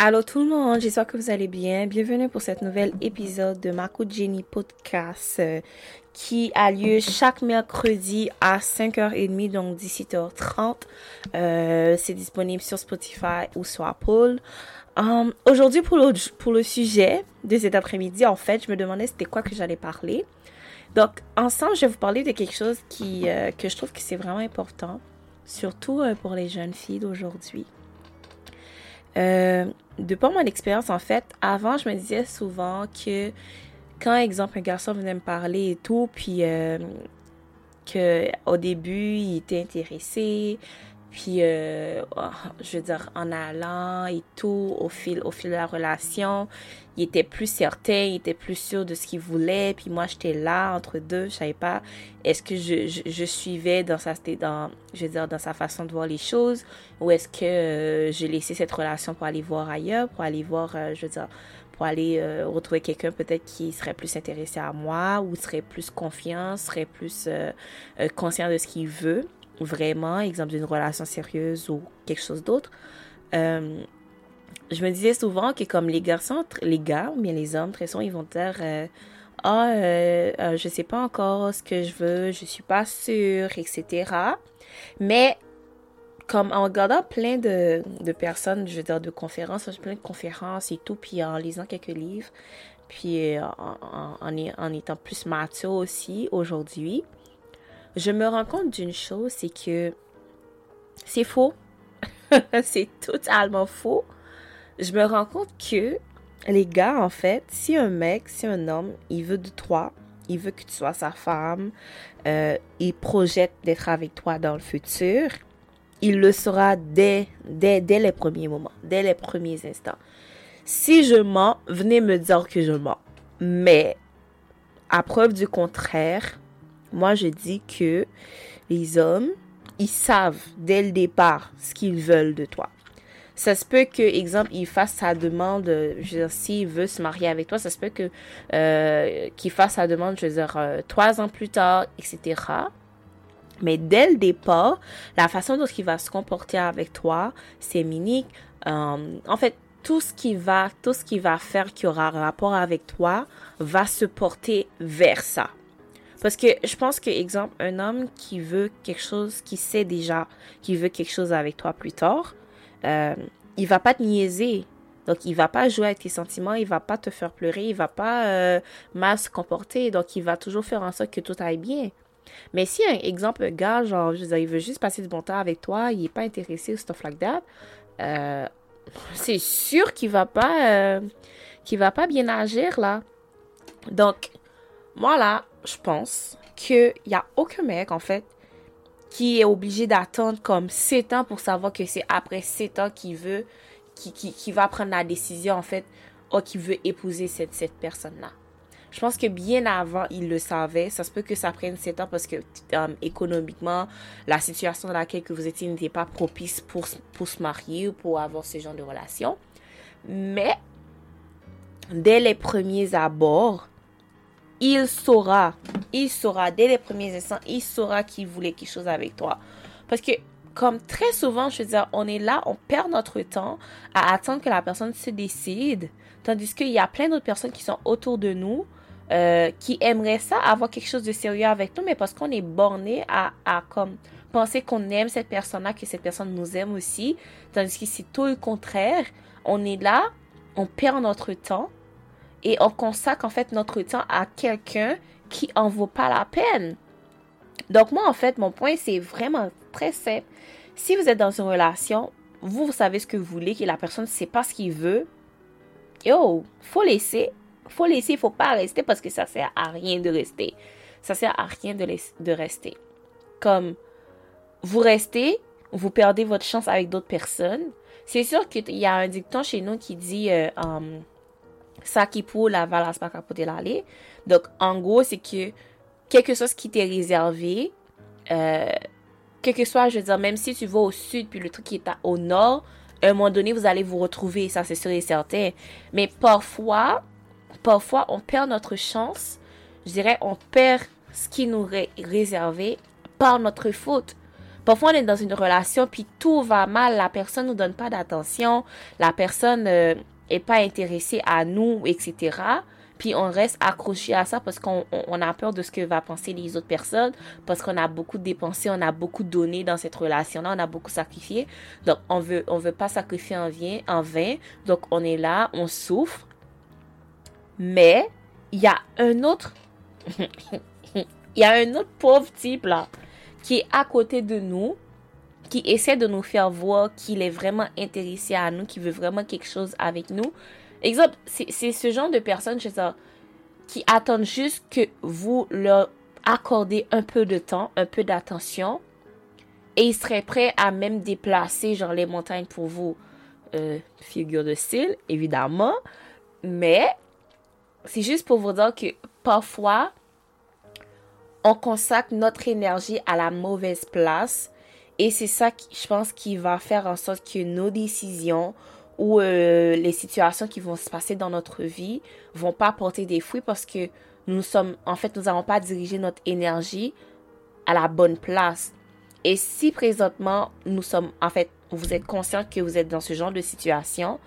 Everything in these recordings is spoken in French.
Allô tout le monde, j'espère que vous allez bien. Bienvenue pour cet nouvel épisode de Marco Jenny Podcast euh, qui a lieu chaque mercredi à 5h30, donc 17h30. Euh, c'est disponible sur Spotify ou sur Apple. Um, Aujourd'hui, pour le, pour le sujet de cet après-midi, en fait, je me demandais c'était quoi que j'allais parler. Donc, ensemble, je vais vous parler de quelque chose qui, euh, que je trouve que c'est vraiment important, surtout euh, pour les jeunes filles d'aujourd'hui. Euh, de par mon expérience, en fait, avant, je me disais souvent que quand, exemple, un garçon venait me parler et tout, puis euh, que début, il était intéressé, puis, euh, oh, je veux dire, en allant et tout, au fil, au fil de la relation, il était plus certain, il était plus sûr de ce qu'il voulait. Puis moi, j'étais là entre deux, je savais pas est-ce que je, je, je, suivais dans sa, dans, je veux dire, dans sa façon de voir les choses, ou est-ce que euh, je laissais cette relation pour aller voir ailleurs, pour aller voir, euh, je veux dire, pour aller euh, retrouver quelqu'un peut-être qui serait plus intéressé à moi, ou serait plus confiant, serait plus euh, conscient de ce qu'il veut vraiment, exemple d'une relation sérieuse ou quelque chose d'autre. Euh, je me disais souvent que comme les garçons, les gars, bien les hommes, très souvent, ils vont dire euh, ah, euh, je sais pas encore ce que je veux, je suis pas sûre, etc. Mais comme en regardant plein de, de personnes, je veux dire, de conférences, plein de conférences et tout, puis en lisant quelques livres, puis en, en étant plus mature aussi aujourd'hui, je me rends compte d'une chose, c'est que c'est faux. c'est totalement faux. Je me rends compte que les gars, en fait, si un mec, si un homme, il veut de toi, il veut que tu sois sa femme, euh, il projette d'être avec toi dans le futur, il le sera dès, dès, dès les premiers moments, dès les premiers instants. Si je mens, venez me dire que je mens. Mais, à preuve du contraire, moi, je dis que les hommes, ils savent dès le départ ce qu'ils veulent de toi. Ça se peut que, exemple, il fasse sa demande, je veux dire, s'il veut se marier avec toi, ça se peut que euh, qu'il fasse sa demande, je veux dire, euh, trois ans plus tard, etc. Mais dès le départ, la façon dont il va se comporter avec toi, c'est minique. Euh, en fait, tout ce qui va, tout ce qui va faire qui aura rapport avec toi, va se porter vers ça. Parce que je pense que, exemple, un homme qui veut quelque chose, qui sait déjà qu'il veut quelque chose avec toi plus tard, euh, il va pas te niaiser. Donc, il va pas jouer avec tes sentiments, il va pas te faire pleurer, il va pas euh, mal se comporter. Donc, il va toujours faire en sorte que tout aille bien. Mais si, un exemple, un gars, genre, je veux dire, il veut juste passer du bon temps avec toi, il est pas intéressé ou stuff like that, euh, c'est sûr qu'il va pas, euh, qu'il va pas bien agir, là. Donc, moi, là, je pense qu'il n'y a aucun mec, en fait, qui est obligé d'attendre comme 7 ans pour savoir que c'est après 7 ans qu'il veut, qui, qui, va prendre la décision, en fait, ou qu'il veut épouser cette, cette personne-là. Je pense que bien avant, il le savait. Ça se peut que ça prenne 7 ans parce que um, économiquement, la situation dans laquelle que vous étiez n'était pas propice pour, pour se marier ou pour avoir ce genre de relation. Mais, dès les premiers abords, il saura, il saura, dès les premiers instants, il saura qu'il voulait quelque chose avec toi. Parce que, comme très souvent, je veux dire, on est là, on perd notre temps à attendre que la personne se décide. Tandis qu'il y a plein d'autres personnes qui sont autour de nous, euh, qui aimeraient ça, avoir quelque chose de sérieux avec nous, mais parce qu'on est borné à, à comme penser qu'on aime cette personne-là, que cette personne nous aime aussi. Tandis que c'est tout le contraire. On est là, on perd notre temps et on consacre en fait notre temps à quelqu'un qui en vaut pas la peine. Donc moi en fait mon point c'est vraiment très simple. Si vous êtes dans une relation, vous, vous savez ce que vous voulez, que la personne ne sait pas ce qu'il veut, yo, faut laisser. Faut laisser, faut pas rester parce que ça sert à rien de rester. Ça sert à rien de, de rester. Comme vous restez, vous perdez votre chance avec d'autres personnes. C'est sûr qu'il y a un dicton chez nous qui dit euh, um, ça qui pour la valasse pas capoter l'aller. Donc, en gros, c'est que quelque chose qui t'est réservé, euh, que soit, je veux dire, même si tu vas au sud puis le truc qui est à, au nord, un moment donné, vous allez vous retrouver, ça c'est sûr et certain. Mais parfois, parfois, on perd notre chance. Je dirais, on perd ce qui nous est réservé par notre faute. Parfois, on est dans une relation, puis tout va mal, la personne nous donne pas d'attention, la personne euh, est pas intéressée à nous, etc. Puis on reste accroché à ça parce qu'on a peur de ce que va penser les autres personnes, parce qu'on a beaucoup dépensé, on a beaucoup donné dans cette relation-là, on a beaucoup sacrifié. Donc on veut, on veut pas sacrifier en vain, en vain. Donc on est là, on souffre. Mais il y a un autre, il y a un autre pauvre type là qui est à côté de nous, qui essaie de nous faire voir qu'il est vraiment intéressé à nous, qui veut vraiment quelque chose avec nous. Exemple, c'est ce genre de personnes, je sais qui attendent juste que vous leur accordez un peu de temps, un peu d'attention, et ils seraient prêts à même déplacer genre les montagnes pour vous. Euh, figure de style, évidemment, mais c'est juste pour vous dire que parfois, on consacre notre énergie à la mauvaise place. Et c'est ça, qui, je pense, qui va faire en sorte que nos décisions ou euh, les situations qui vont se passer dans notre vie vont pas porter des fruits parce que nous sommes, en fait, nous n'avons pas dirigé notre énergie à la bonne place. Et si présentement, vous êtes conscient que vous êtes dans ce genre de situation,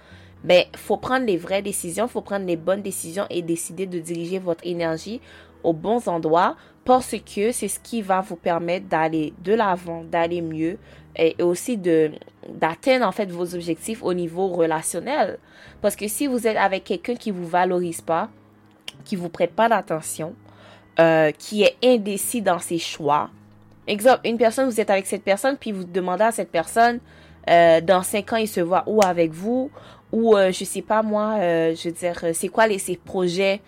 ben, faut prendre les vraies décisions, faut prendre les bonnes décisions et décider de diriger votre énergie aux bons endroits parce que c'est ce qui va vous permettre d'aller de l'avant, d'aller mieux et aussi de d'atteindre en fait vos objectifs au niveau relationnel. Parce que si vous êtes avec quelqu'un qui vous valorise pas, qui vous prête pas d'attention, euh, qui est indécis dans ses choix. Exemple, une personne, vous êtes avec cette personne, puis vous demandez à cette personne, euh, dans cinq ans, il se voit où avec vous, ou euh, je sais pas moi, je veux dire, c'est quoi les, ses projets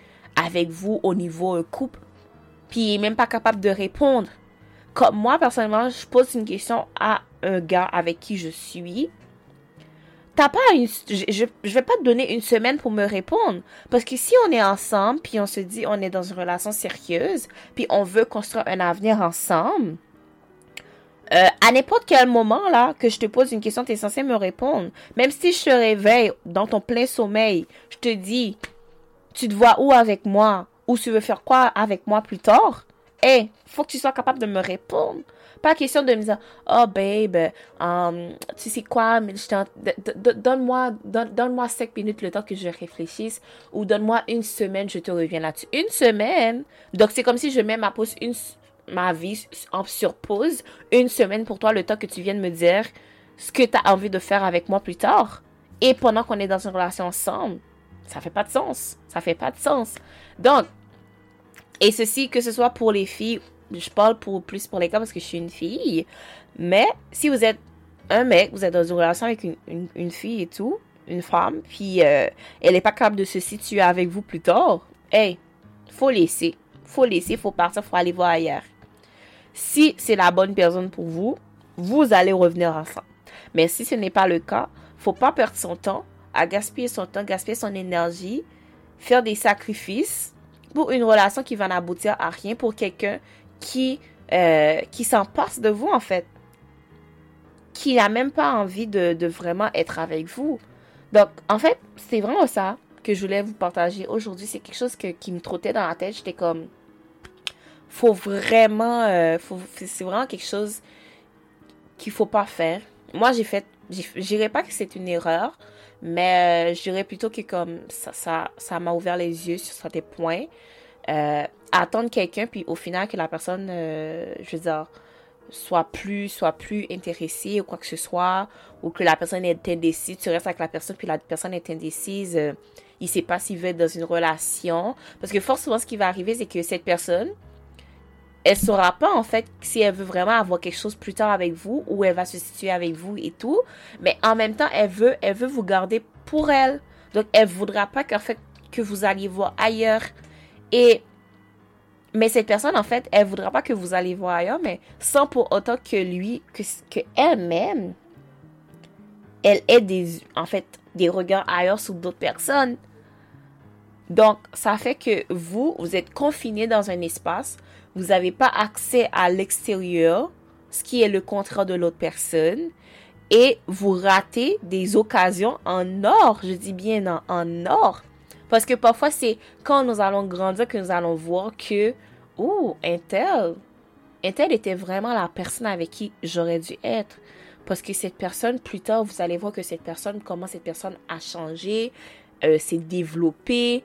avec vous au niveau couple, puis il est même pas capable de répondre. Comme moi, personnellement, je pose une question à un gars avec qui je suis. T'as pas une, je, je, vais pas te donner une semaine pour me répondre. Parce que si on est ensemble, puis on se dit on est dans une relation sérieuse, puis on veut construire un avenir ensemble, euh, à n'importe quel moment là que je te pose une question, tu es censé me répondre. Même si je te réveille dans ton plein sommeil, je te dis, tu te vois où avec moi ou tu veux faire quoi avec moi plus tard, hey, faut que tu sois capable de me répondre. Pas question de me dire, oh babe, um, tu sais quoi, donne-moi donne, moi cinq minutes le temps que je réfléchisse ou donne-moi une semaine, je te reviens là-dessus. Une semaine? Donc c'est comme si je mets ma pause une ma vie en sur pause une semaine pour toi le temps que tu viennes me dire ce que tu as envie de faire avec moi plus tard. Et pendant qu'on est dans une relation ensemble, ça fait pas de sens. Ça fait pas de sens. Donc, et ceci, que ce soit pour les filles, je parle pour plus pour les gars parce que je suis une fille. Mais si vous êtes un mec, vous êtes dans une relation avec une, une, fille et tout, une femme, puis euh, elle n'est pas capable de se situer avec vous plus tard, hey, faut laisser. Faut laisser, faut partir, faut aller voir ailleurs. Si c'est la bonne personne pour vous, vous allez revenir ensemble. Mais si ce n'est pas le cas, faut pas perdre son temps à gaspiller son temps, gaspiller son énergie, faire des sacrifices pour une relation qui va n'aboutir à rien, pour quelqu'un qui, euh, qui s'en passe de vous, en fait. Qui n'a même pas envie de, de, vraiment être avec vous. Donc, en fait, c'est vraiment ça que je voulais vous partager aujourd'hui. C'est quelque chose que, qui me trottait dans la tête. J'étais comme, faut vraiment, euh, c'est vraiment quelque chose qu'il faut pas faire. Moi, j'ai fait, je dirais pas que c'est une erreur, mais euh, je dirais plutôt que comme ça, ça, ça m'a ouvert les yeux sur certains points. Euh, attendre quelqu'un, puis au final que la personne, euh, je veux dire, soit plus, soit plus intéressée ou quoi que ce soit, ou que la personne est indécise, tu restes avec la personne, puis la personne est indécise, il sait pas s'il veut être dans une relation. Parce que forcément, ce qui va arriver, c'est que cette personne, elle saura pas en fait si elle veut vraiment avoir quelque chose plus tard avec vous ou elle va se situer avec vous et tout. Mais en même temps, elle veut, elle veut vous garder pour elle. Donc, elle voudra pas qu'en fait que vous alliez voir ailleurs. Et mais cette personne, en fait, elle voudra pas que vous alliez voir ailleurs, mais sans pour autant que lui, que, que elle-même, elle ait des, en fait, des regards ailleurs sur d'autres personnes. Donc, ça fait que vous, vous êtes confiné dans un espace vous n'avez pas accès à l'extérieur, ce qui est le contraire de l'autre personne, et vous ratez des occasions en or, je dis bien en, or. Parce que parfois, c'est quand nous allons grandir que nous allons voir que, oh, un tel Intel était vraiment la personne avec qui j'aurais dû être. Parce que cette personne, plus tard, vous allez voir que cette personne, comment cette personne a changé, euh, s'est développée.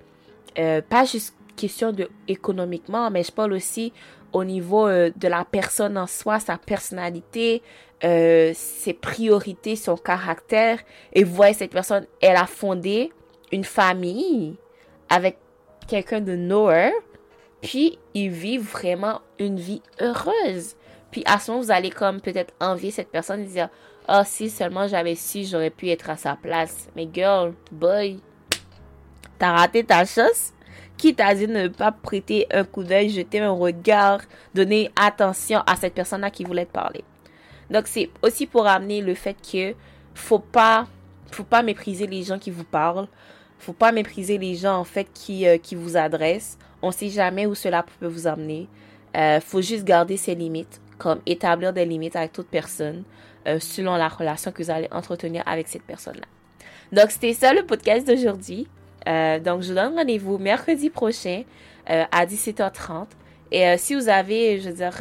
Euh, pas juste question de économiquement, mais je parle aussi au niveau euh, de la personne en soi, sa personnalité, ses priorités, son caractère. Et vous voyez, cette personne, elle a fondé une famille avec quelqu'un de nowhere. Puis, ils vivent vraiment une vie heureuse. Puis à ce moment, vous allez comme peut-être envier cette personne et dire Oh, si seulement j'avais su, j'aurais pu être à sa place. Mais girl, boy, t'as raté ta chance. Qui t'a dit ne pas prêter un coup d'œil, jeter un regard, donner attention à cette personne-là qui voulait te parler. Donc c'est aussi pour amener le fait que faut pas, faut pas mépriser les gens qui vous parlent. Faut pas mépriser les gens en fait qui, euh, qui vous adressent. On sait jamais où cela peut vous amener. Euh, faut juste garder ses limites comme établir des limites avec toute personne euh, selon la relation que vous allez entretenir avec cette personne-là. Donc, c'était ça le podcast d'aujourd'hui. Euh, donc, je vous donne rendez-vous mercredi prochain euh, à 17h30. Et si vous avez, je veux dire,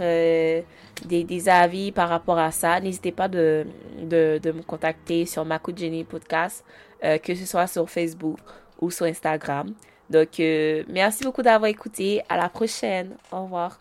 des, des, avis par rapport à ça, n'hésitez pas de, de, de, me contacter sur Makou Jenny Podcast, que ce soit sur Facebook ou sur Instagram. Donc, merci beaucoup d'avoir écouté. À la prochaine. Au revoir.